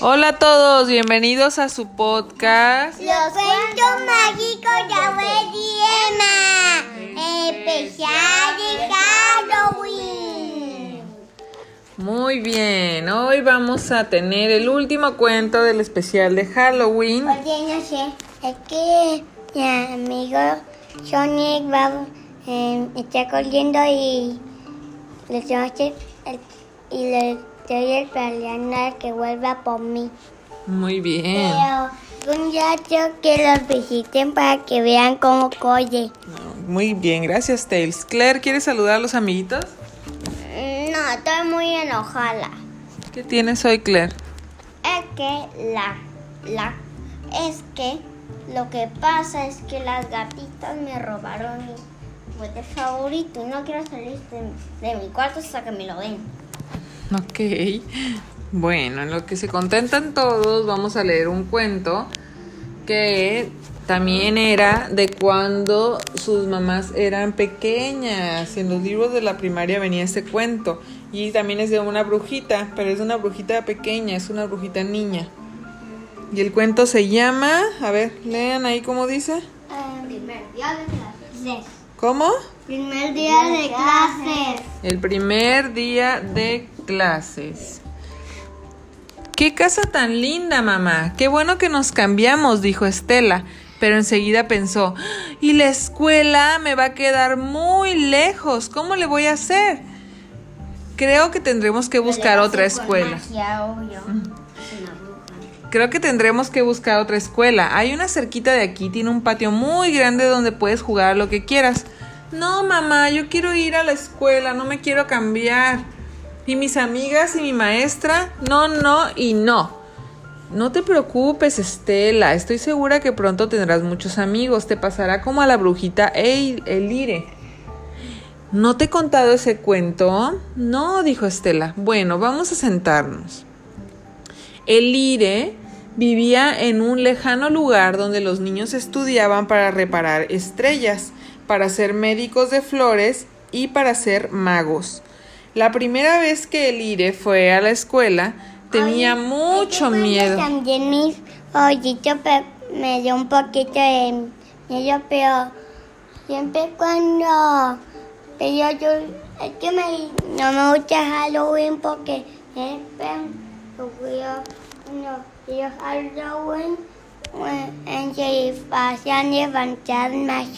Hola a todos, bienvenidos a su podcast. Los cuentos mágicos de Abueli Emma, especial de Halloween. Muy bien, hoy vamos a tener el último cuento del especial de Halloween. Oye, no sé, es que mi amigo Sonic va, eh, está corriendo y le el- y le estoy esperando a que vuelva por mí. Muy bien. Pero un día quiero que los visiten para que vean cómo corre. Muy bien, gracias Tails. Claire, ¿quieres saludar a los amiguitos? No, estoy muy enojada. ¿Qué tienes hoy, Claire? Es que la, la, es que lo que pasa es que las gatitas me robaron mi juguete favorito y no quiero salir de, de mi cuarto hasta que me lo den. Ok. Bueno, en lo que se contentan todos, vamos a leer un cuento que también era de cuando sus mamás eran pequeñas. En los libros de la primaria venía este cuento. Y también es de una brujita, pero es una brujita pequeña, es una brujita niña. Y el cuento se llama, a ver, lean ahí cómo dice. primer día de clases. ¿Cómo? Primer día de clases. El primer día de clases. ¡Qué casa tan linda, mamá! ¡Qué bueno que nos cambiamos! dijo Estela, pero enseguida pensó, y la escuela me va a quedar muy lejos. ¿Cómo le voy a hacer? Creo que tendremos que buscar otra escuela. Creo que tendremos que buscar otra escuela. Hay una cerquita de aquí, tiene un patio muy grande donde puedes jugar lo que quieras. No, mamá, yo quiero ir a la escuela, no me quiero cambiar. ¿Y mis amigas y mi maestra? No, no y no. No te preocupes, Estela. Estoy segura que pronto tendrás muchos amigos. Te pasará como a la brujita El- Elire. ¿No te he contado ese cuento? No, dijo Estela. Bueno, vamos a sentarnos. Elire vivía en un lejano lugar donde los niños estudiaban para reparar estrellas, para ser médicos de flores y para ser magos. La primera vez que Elire fue a la escuela tenía mucho miedo. También mis ojitos me dio un poquito de miedo, pero siempre cuando pero yo es que me, no me gusta Halloween porque siempre no yo Halloween pues, en se disfrazan de fantasmas.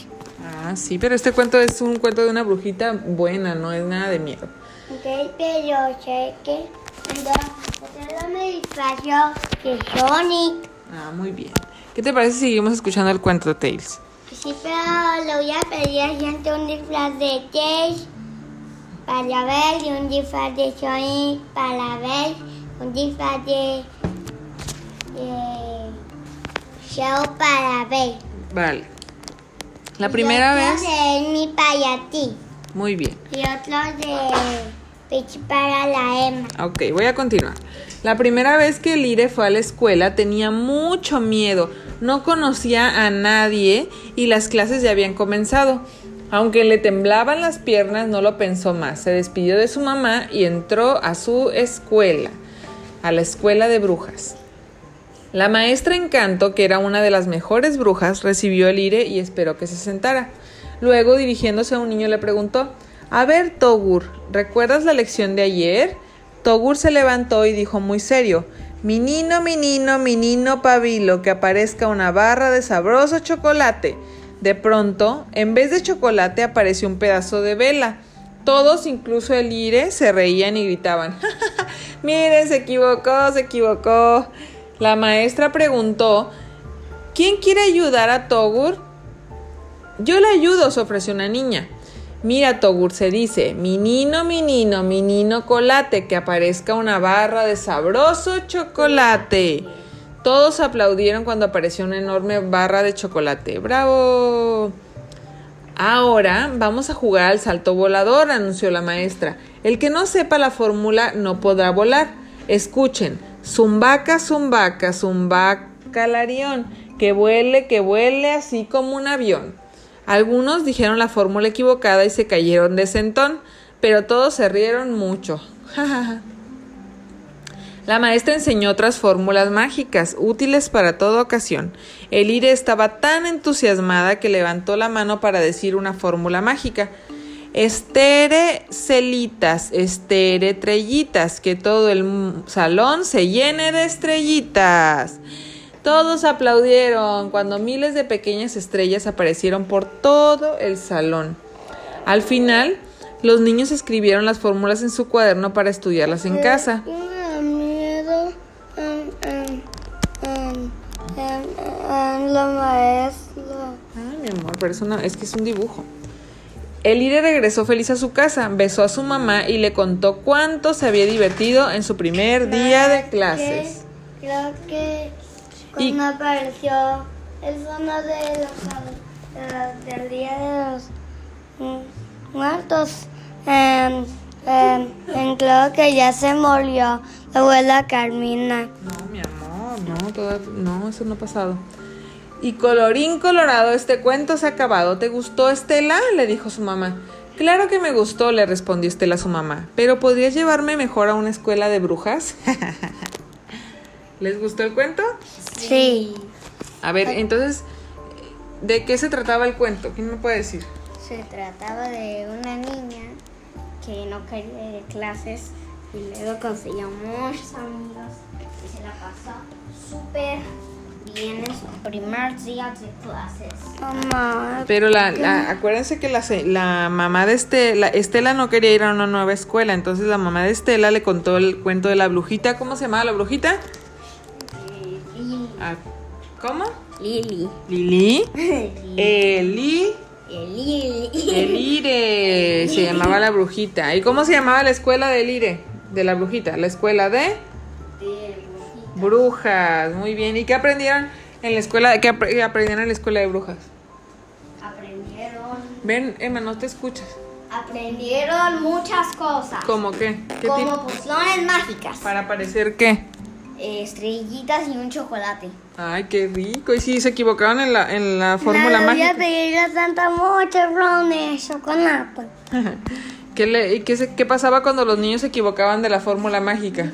Ah, sí, pero este cuento es un cuento de una brujita buena, no es nada de miedo. Ok, pero sé que cuando yo me disfrazo de Sonic. Ah, muy bien. ¿Qué te parece si seguimos escuchando el cuento de Tales? Sí, pero le voy a pedir a gente un disfraz de Chase para ver y un disfraz de Sonic para ver, un disfraz de, de Show para ver. Vale. La primera y vez. de mi para ti Muy bien. y otro de para la Emma. Ok, voy a continuar. La primera vez que Lire fue a la escuela tenía mucho miedo. No conocía a nadie y las clases ya habían comenzado. Aunque le temblaban las piernas, no lo pensó más. Se despidió de su mamá y entró a su escuela, a la escuela de brujas. La maestra Encanto, que era una de las mejores brujas, recibió a Lire y esperó que se sentara. Luego, dirigiéndose a un niño, le preguntó, A ver, Togur, ¿recuerdas la lección de ayer? Togur se levantó y dijo muy serio, Minino, minino, minino pabilo, que aparezca una barra de sabroso chocolate. De pronto, en vez de chocolate apareció un pedazo de vela. Todos, incluso el Ire, se reían y gritaban, Miren, se equivocó, se equivocó. La maestra preguntó, ¿quién quiere ayudar a Togur? Yo le ayudo, se ofreció una niña. Mira, Togur se dice, minino, minino, minino colate, que aparezca una barra de sabroso chocolate. Todos aplaudieron cuando apareció una enorme barra de chocolate. ¡Bravo! Ahora vamos a jugar al salto volador, anunció la maestra. El que no sepa la fórmula no podrá volar. Escuchen, zumbaca, zumbaca, zumbaca larión, que vuele, que vuele así como un avión. Algunos dijeron la fórmula equivocada y se cayeron de sentón, pero todos se rieron mucho. La maestra enseñó otras fórmulas mágicas, útiles para toda ocasión. Elire estaba tan entusiasmada que levantó la mano para decir una fórmula mágica. Estere celitas, estere trellitas, que todo el salón se llene de estrellitas. Todos aplaudieron cuando miles de pequeñas estrellas aparecieron por todo el salón. Al final, los niños escribieron las fórmulas en su cuaderno para estudiarlas en casa. Ay, mi amor, pero eso no, es que es un dibujo. Elire regresó feliz a su casa, besó a su mamá y le contó cuánto se había divertido en su primer día de clases. Creo que cuando apareció el fondo de los, del día de los muertos, eh, eh, creo que ya se murió la abuela Carmina. No, mi amor, no, todo, no, eso no ha pasado. Y colorín colorado, este cuento se ha acabado. ¿Te gustó, Estela? le dijo su mamá. Claro que me gustó, le respondió Estela a su mamá. Pero ¿podrías llevarme mejor a una escuela de brujas? ¿Les gustó el cuento? Sí. A ver, entonces, ¿de qué se trataba el cuento? ¿Quién me puede decir? Se trataba de una niña que no quería ir a clases y luego consiguió muchos amigos y se la pasó súper bien en su primer día de clases. Mamá. Pero la, la- acuérdense que la, se- la mamá de Estela, Estela no quería ir a una nueva escuela, entonces la mamá de Estela le contó el cuento de la brujita. ¿Cómo se llamaba la brujita? Ah, ¿Cómo? Lili. Lili. Eli. Lili. Elire. Se llamaba la brujita. ¿Y cómo se llamaba la escuela de Elire? De la brujita. La escuela de brujas. Muy bien. ¿Y qué aprendieron en la escuela? ¿Qué apre- aprendieron en la escuela de brujas? Aprendieron, Ven, Emma, no te escuchas. aprendieron muchas cosas. ¿Cómo qué? ¿Qué como pociones mágicas, ¿Para parecer qué? Estrellitas y un chocolate. Ay, qué rico. Y sí, se equivocaron en la, en la fórmula mágica. pedirle a Santa muchos chocolate. ¿Qué, le- y qué, se- qué pasaba cuando los niños se equivocaban de la fórmula mágica?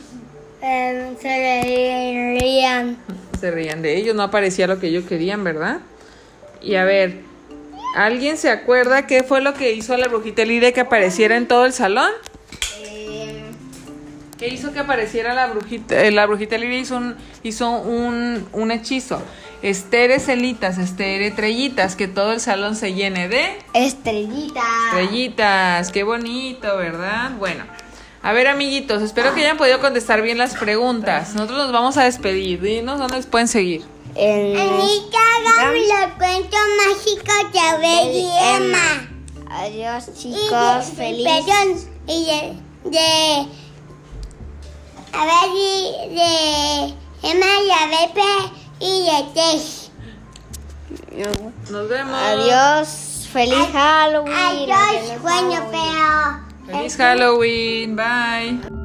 Em, se reirían. Se reían de ellos, no aparecía lo que ellos querían, ¿verdad? Y a ver, ¿alguien se acuerda qué fue lo que hizo a la brujita Elire que apareciera en todo el salón? ¿Qué hizo que apareciera la brujita? eh, la brujita Elire hizo un, hizo un, un hechizo. Estere celitas, estere trellitas, que todo el salón se llene de estrellitas. estrellitas. Qué bonito, ¿verdad? Bueno, a ver, amiguitos, espero que hayan podido contestar bien las preguntas. Nosotros nos vamos a despedir. Dinos dónde les pueden seguir. Anita, hagamos los cuentos mágicos de Abel y Emma. Adiós, chicos. Feliz. Perdón, y de, de Abel y de Emma y Abel y de Tess. Nos vemos. Adiós. Feliz Halloween. Adiós, bueno, pero. Feliz Halloween. Bye.